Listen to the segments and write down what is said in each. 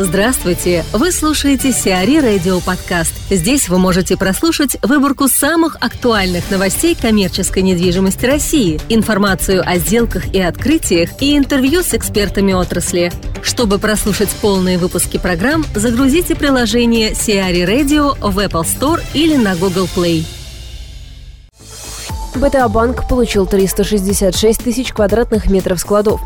Здравствуйте! Вы слушаете Сиари Радио Подкаст. Здесь вы можете прослушать выборку самых актуальных новостей коммерческой недвижимости России, информацию о сделках и открытиях и интервью с экспертами отрасли. Чтобы прослушать полные выпуски программ, загрузите приложение Сиари Radio в Apple Store или на Google Play. БТА Банк получил 366 тысяч квадратных метров складов.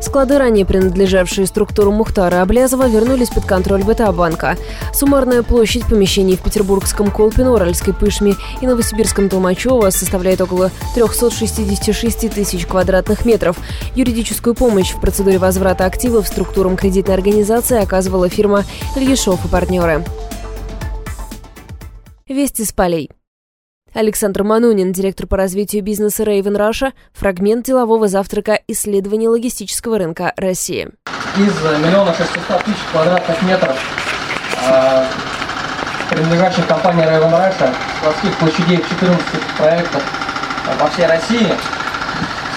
Склады, ранее принадлежавшие структуру Мухтара Аблязова, вернулись под контроль БТА-банка. Суммарная площадь помещений в Петербургском Колпино, Уральской Пышме и Новосибирском Толмачево составляет около 366 тысяч квадратных метров. Юридическую помощь в процедуре возврата активов структурам кредитной организации оказывала фирма Ильяшов и партнеры. Вести с полей. Александр Манунин, директор по развитию бизнеса Raven Russia, фрагмент делового завтрака исследования логистического рынка России. Из миллиона шестисот тысяч квадратных метров э, принадлежащих компании Raven Russia, складских площадей в 14 проектах по всей России,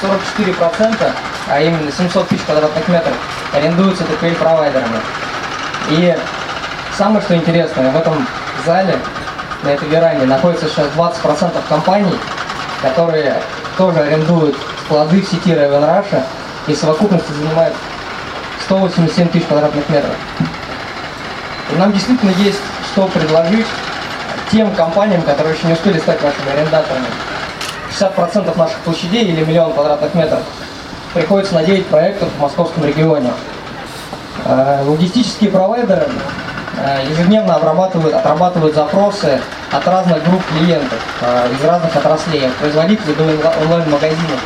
44%, а именно 700 тысяч квадратных метров, арендуются ТПИ-провайдерами. И самое что интересное, в этом зале на этой веранде находится сейчас 20% компаний, которые тоже арендуют склады в сети Raven Russia и в совокупности занимают 187 тысяч квадратных метров. И нам действительно есть что предложить тем компаниям, которые еще не успели стать нашими арендаторами. 60% наших площадей или миллион квадратных метров приходится на 9 проектов в московском регионе. Э, логистические провайдеры ежедневно обрабатывают, отрабатывают запросы от разных групп клиентов э, из разных отраслей, от производителей до онлайн-магазинов,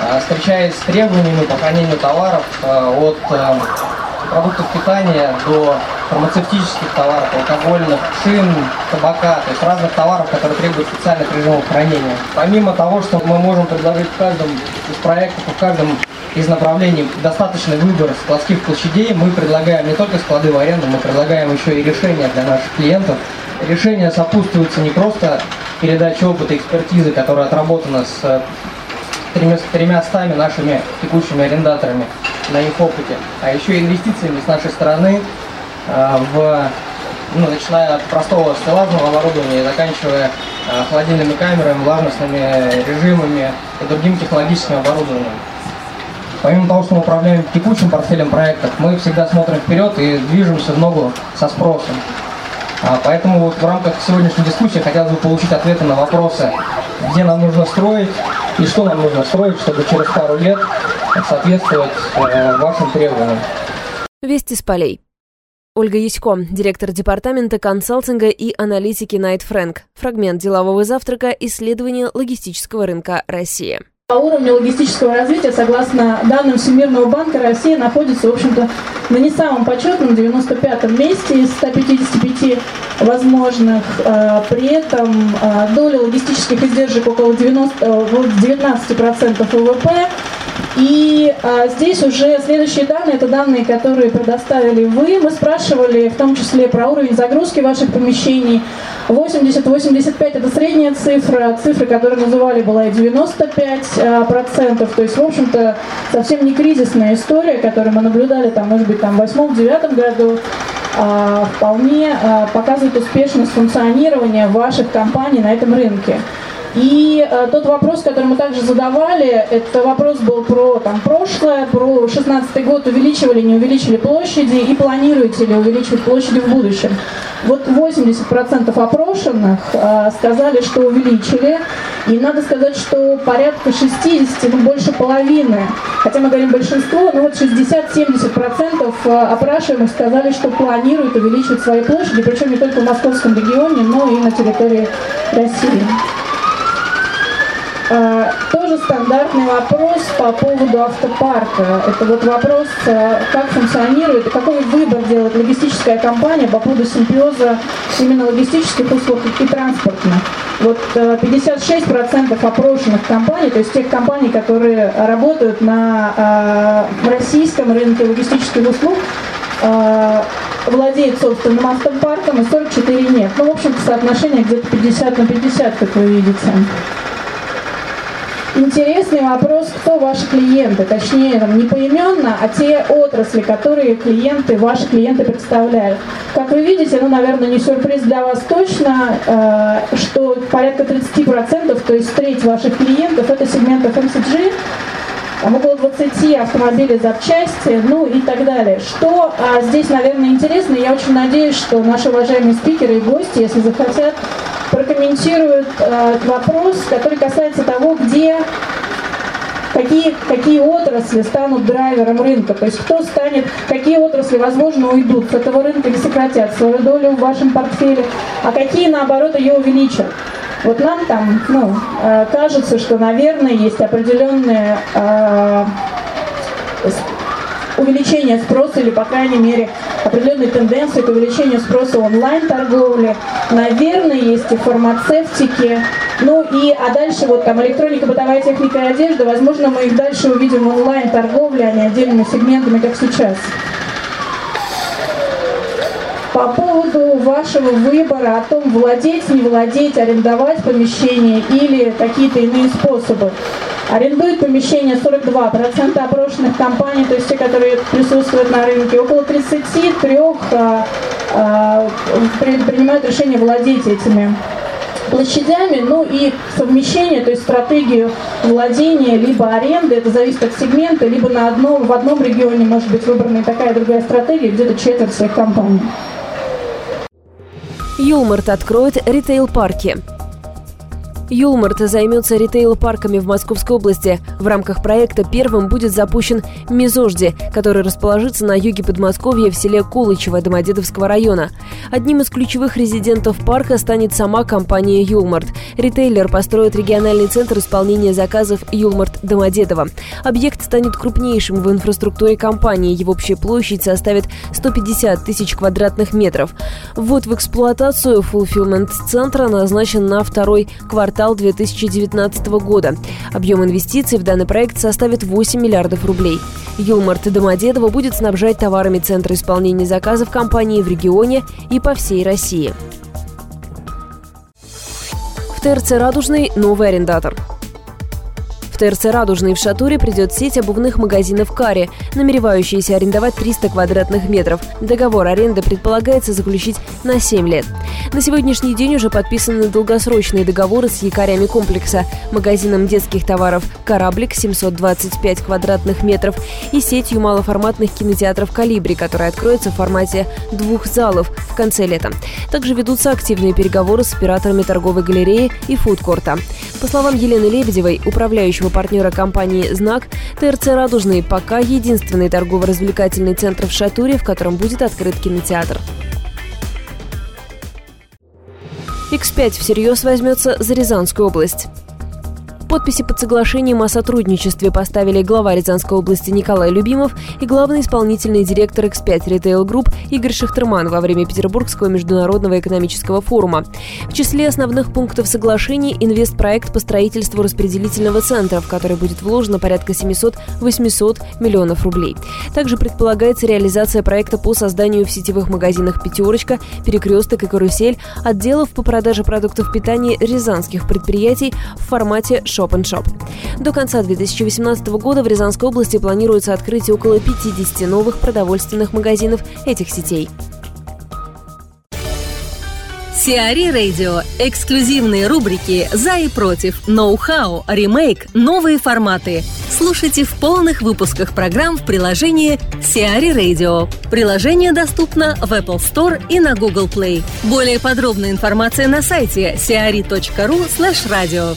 э, встречаясь с требованиями по хранению товаров от продуктов питания до фармацевтических товаров, алкогольных, шин, табака, то есть разных товаров, которые требуют специальных режимов хранения. Помимо того, что мы можем предложить в каждом из проектов, в каждом из направлений достаточный выбор складских площадей. Мы предлагаем не только склады в аренду, мы предлагаем еще и решения для наших клиентов. Решения сопутствуются не просто передачей опыта экспертизы, которая отработана с тремя стами нашими текущими арендаторами на их опыте, а еще инвестициями с нашей стороны э, в ну, начиная от простого стеллажного оборудования и заканчивая э, холодильными камерами, влажностными режимами и другим технологическим оборудованием. Помимо того, что мы управляем текущим портфелем проектов, мы всегда смотрим вперед и движемся в ногу со спросом. А, поэтому вот в рамках сегодняшней дискуссии хотелось бы получить ответы на вопросы, где нам нужно строить и что нам нужно строить, чтобы через пару лет соответствовать э, вашим требованиям. Вести с полей. Ольга Ясько, директор департамента консалтинга и аналитики Найт Фрэнк. Фрагмент делового завтрака исследования логистического рынка России. По уровню логистического развития, согласно данным Всемирного банка, Россия находится, в общем-то, на не самом почетном 95-м месте из 155 возможных. А, при этом а, доля логистических издержек около 90, 19% ВВП. И а, здесь уже следующие данные, это данные, которые предоставили вы. Мы спрашивали в том числе про уровень загрузки ваших помещений. 80-85 это средняя цифра, цифра, которую называли, была и 95 а, процентов. То есть, в общем-то, совсем не кризисная история, которую мы наблюдали, там, может быть, там, в 8-9 году, а, вполне а, показывает успешность функционирования ваших компаний на этом рынке. И э, тот вопрос, который мы также задавали, это вопрос был про там, прошлое, про 16 год, увеличивали, не увеличили площади и планируете ли увеличивать площади в будущем. Вот 80% опрошенных э, сказали, что увеличили, и надо сказать, что порядка 60, ну больше половины, хотя мы говорим большинство, но вот 60-70% э, опрашиваемых сказали, что планируют увеличивать свои площади, причем не только в московском регионе, но и на территории России. А, тоже стандартный вопрос по поводу автопарка. Это вот вопрос, а, как функционирует, какой выбор делает логистическая компания по поводу симбиоза именно логистических услуг и транспортных. Вот 56% а, опрошенных компаний, то есть тех компаний, которые работают на российском рынке логистических услуг, владеет собственным автопарком, и 44 нет. Ну, в общем-то, соотношение где-то 50 на 50, как вы видите. Интересный вопрос, кто ваши клиенты, точнее, там, не поименно, а те отрасли, которые клиенты, ваши клиенты представляют. Как вы видите, ну, наверное, не сюрприз для вас точно, э, что порядка 30%, то есть треть ваших клиентов, это сегмент FMCG, там около 20 автомобилей запчасти, ну и так далее. Что а, здесь, наверное, интересно, я очень надеюсь, что наши уважаемые спикеры и гости, если захотят, прокомментируют а, вопрос, который касается того, где какие, какие отрасли станут драйвером рынка, то есть кто станет, какие отрасли, возможно, уйдут с этого рынка или сократят свою долю в вашем портфеле, а какие, наоборот, ее увеличат. Вот нам там, ну, э, кажется, что, наверное, есть определенные э, увеличение спроса или, по крайней мере, определенные тенденции к увеличению спроса онлайн-торговли. Наверное, есть и фармацевтики. Ну и, а дальше вот там электроника, бытовая техника и одежда, возможно, мы их дальше увидим онлайн-торговле, а не отдельными сегментами, как сейчас. По поводу вашего выбора о том, владеть, не владеть, арендовать помещение или какие-то иные способы. Арендует помещение 42% опрошенных компаний, то есть те, которые присутствуют на рынке. Около 33 а, а, принимают решение владеть этими площадями, ну и совмещение, то есть стратегию владения либо аренды, это зависит от сегмента, либо на одном, в одном регионе может быть выбрана такая другая стратегия, где-то четверть всех компаний. Юлмарт откроет ритейл-парки. Юлмарт займется ритейл-парками в Московской области. В рамках проекта первым будет запущен Мизожди, который расположится на юге Подмосковья в селе Кулычево Домодедовского района. Одним из ключевых резидентов парка станет сама компания Юлмарт. Ритейлер построит региональный центр исполнения заказов Юлмарт Домодедово. Объект станет крупнейшим в инфраструктуре компании. Его общая площадь составит 150 тысяч квадратных метров. Ввод в эксплуатацию фулфилмент центра назначен на второй квартал квартал 2019 года. Объем инвестиций в данный проект составит 8 миллиардов рублей. Юлмарт Домодедово будет снабжать товарами Центра исполнения заказов компании в регионе и по всей России. В ТРЦ «Радужный» новый арендатор – в ТРЦ «Радужный» в Шатуре придет сеть обувных магазинов «Кари», намеревающиеся арендовать 300 квадратных метров. Договор аренды предполагается заключить на 7 лет. На сегодняшний день уже подписаны долгосрочные договоры с якорями комплекса, магазином детских товаров «Кораблик» 725 квадратных метров и сетью малоформатных кинотеатров «Калибри», которая откроется в формате двух залов в конце лета. Также ведутся активные переговоры с операторами торговой галереи и фудкорта. По словам Елены Лебедевой, управляющего партнера компании «Знак», ТРЦ «Радужный» пока единственный торгово-развлекательный центр в Шатуре, в котором будет открыт кинотеатр. X5 всерьез возьмется за Рязанскую область. Подписи под соглашением о сотрудничестве поставили глава Рязанской области Николай Любимов и главный исполнительный директор X5 Retail Group Игорь Шахтерман во время Петербургского международного экономического форума. В числе основных пунктов соглашений инвестпроект по строительству распределительного центра, в который будет вложено порядка 700-800 миллионов рублей. Также предполагается реализация проекта по созданию в сетевых магазинах «Пятерочка», «Перекресток» и «Карусель» отделов по продаже продуктов питания рязанских предприятий в формате шоу Shop Shop. До конца 2018 года в Рязанской области планируется открытие около 50 новых продовольственных магазинов этих сетей. Сиари Радио. Эксклюзивные рубрики «За и против», «Ноу-хау», «Ремейк», «Новые форматы». Слушайте в полных выпусках программ в приложении Сиари Radio. Приложение доступно в Apple Store и на Google Play. Более подробная информация на сайте siari.ru slash radio.